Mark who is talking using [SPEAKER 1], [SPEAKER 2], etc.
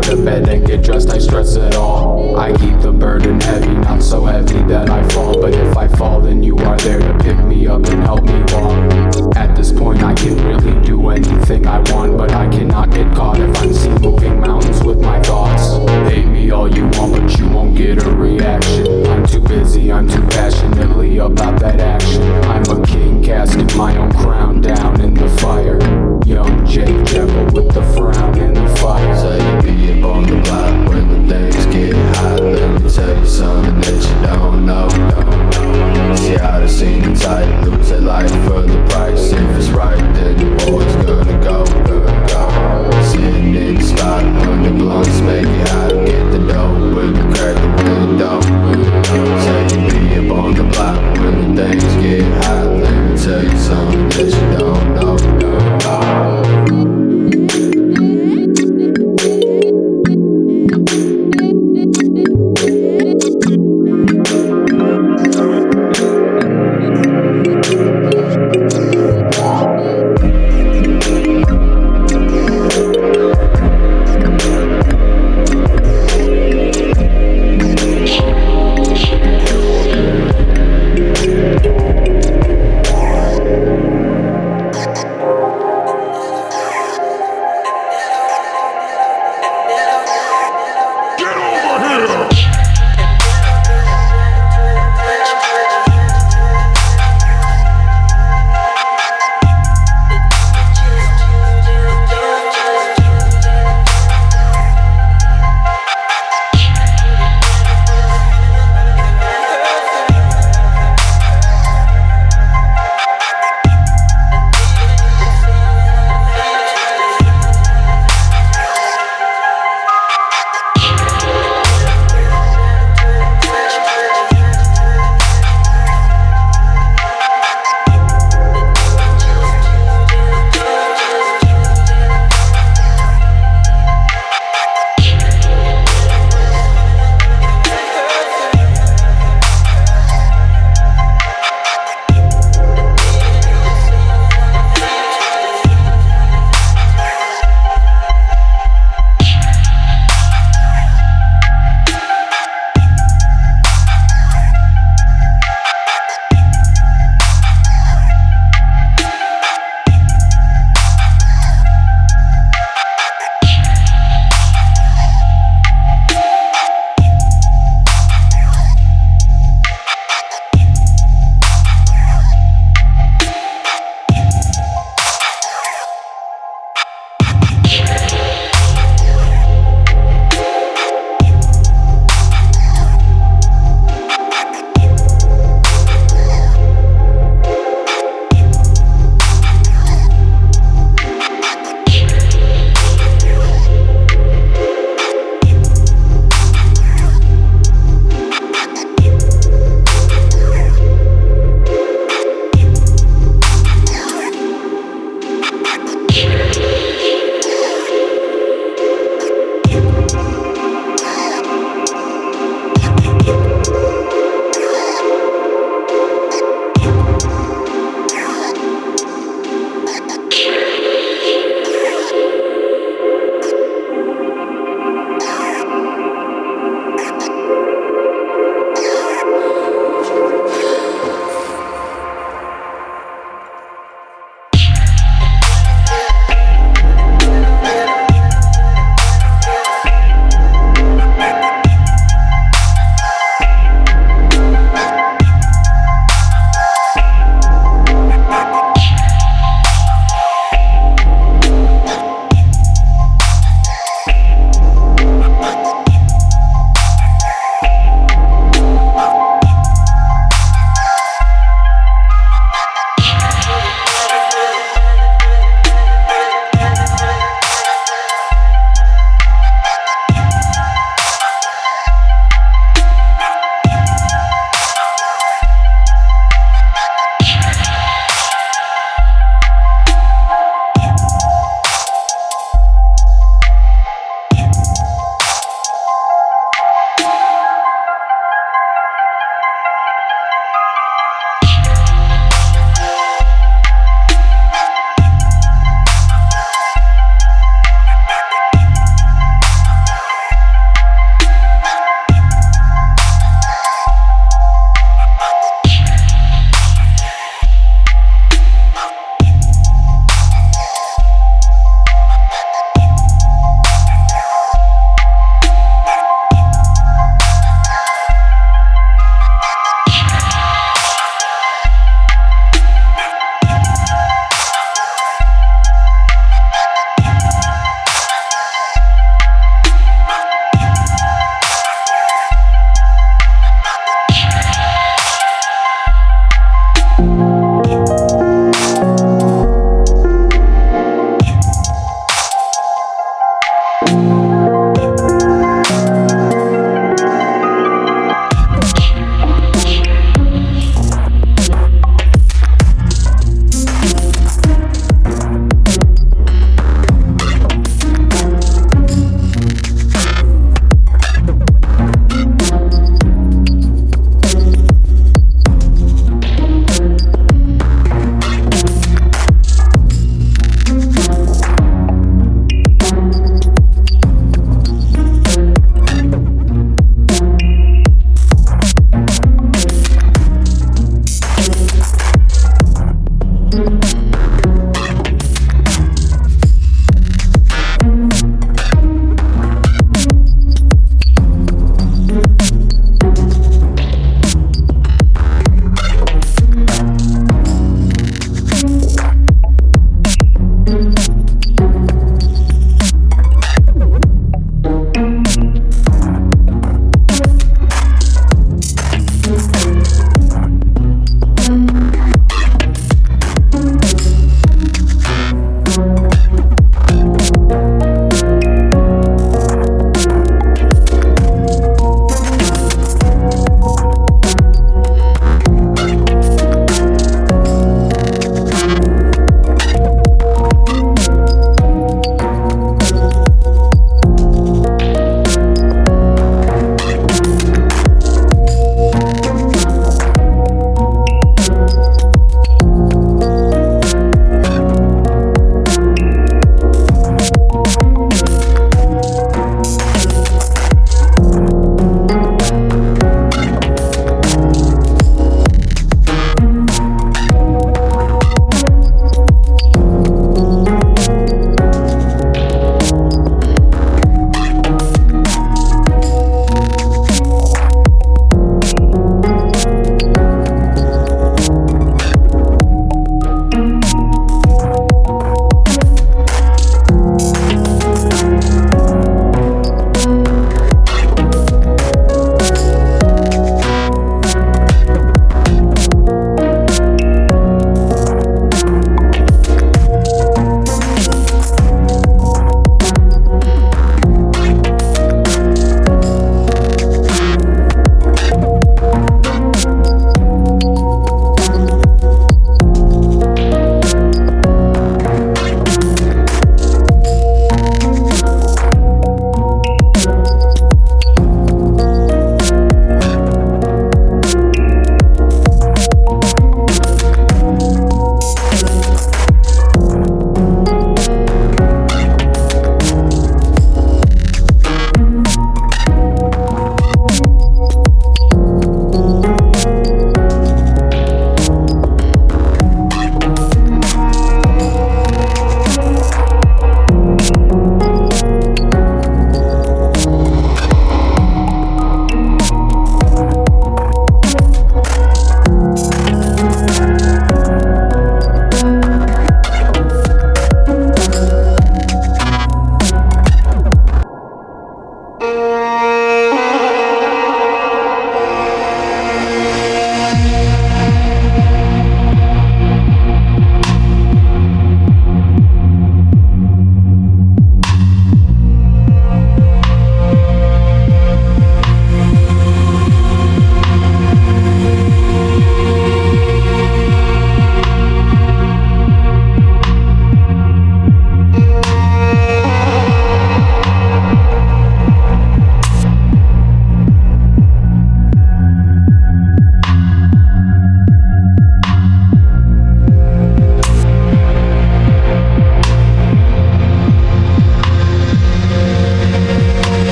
[SPEAKER 1] out of bed and get dressed, I stress it all. I keep the burden heavy, not so heavy that I fall. But if I fall, then you are there to pick me up and help me walk. At this point, I can really do anything I want, but I cannot get caught if I'm seen moving mountains with my thoughts. Hate me all you want, but you won't get a reaction. I'm too busy, I'm too passionately about that action. I'm a king casting my own
[SPEAKER 2] life.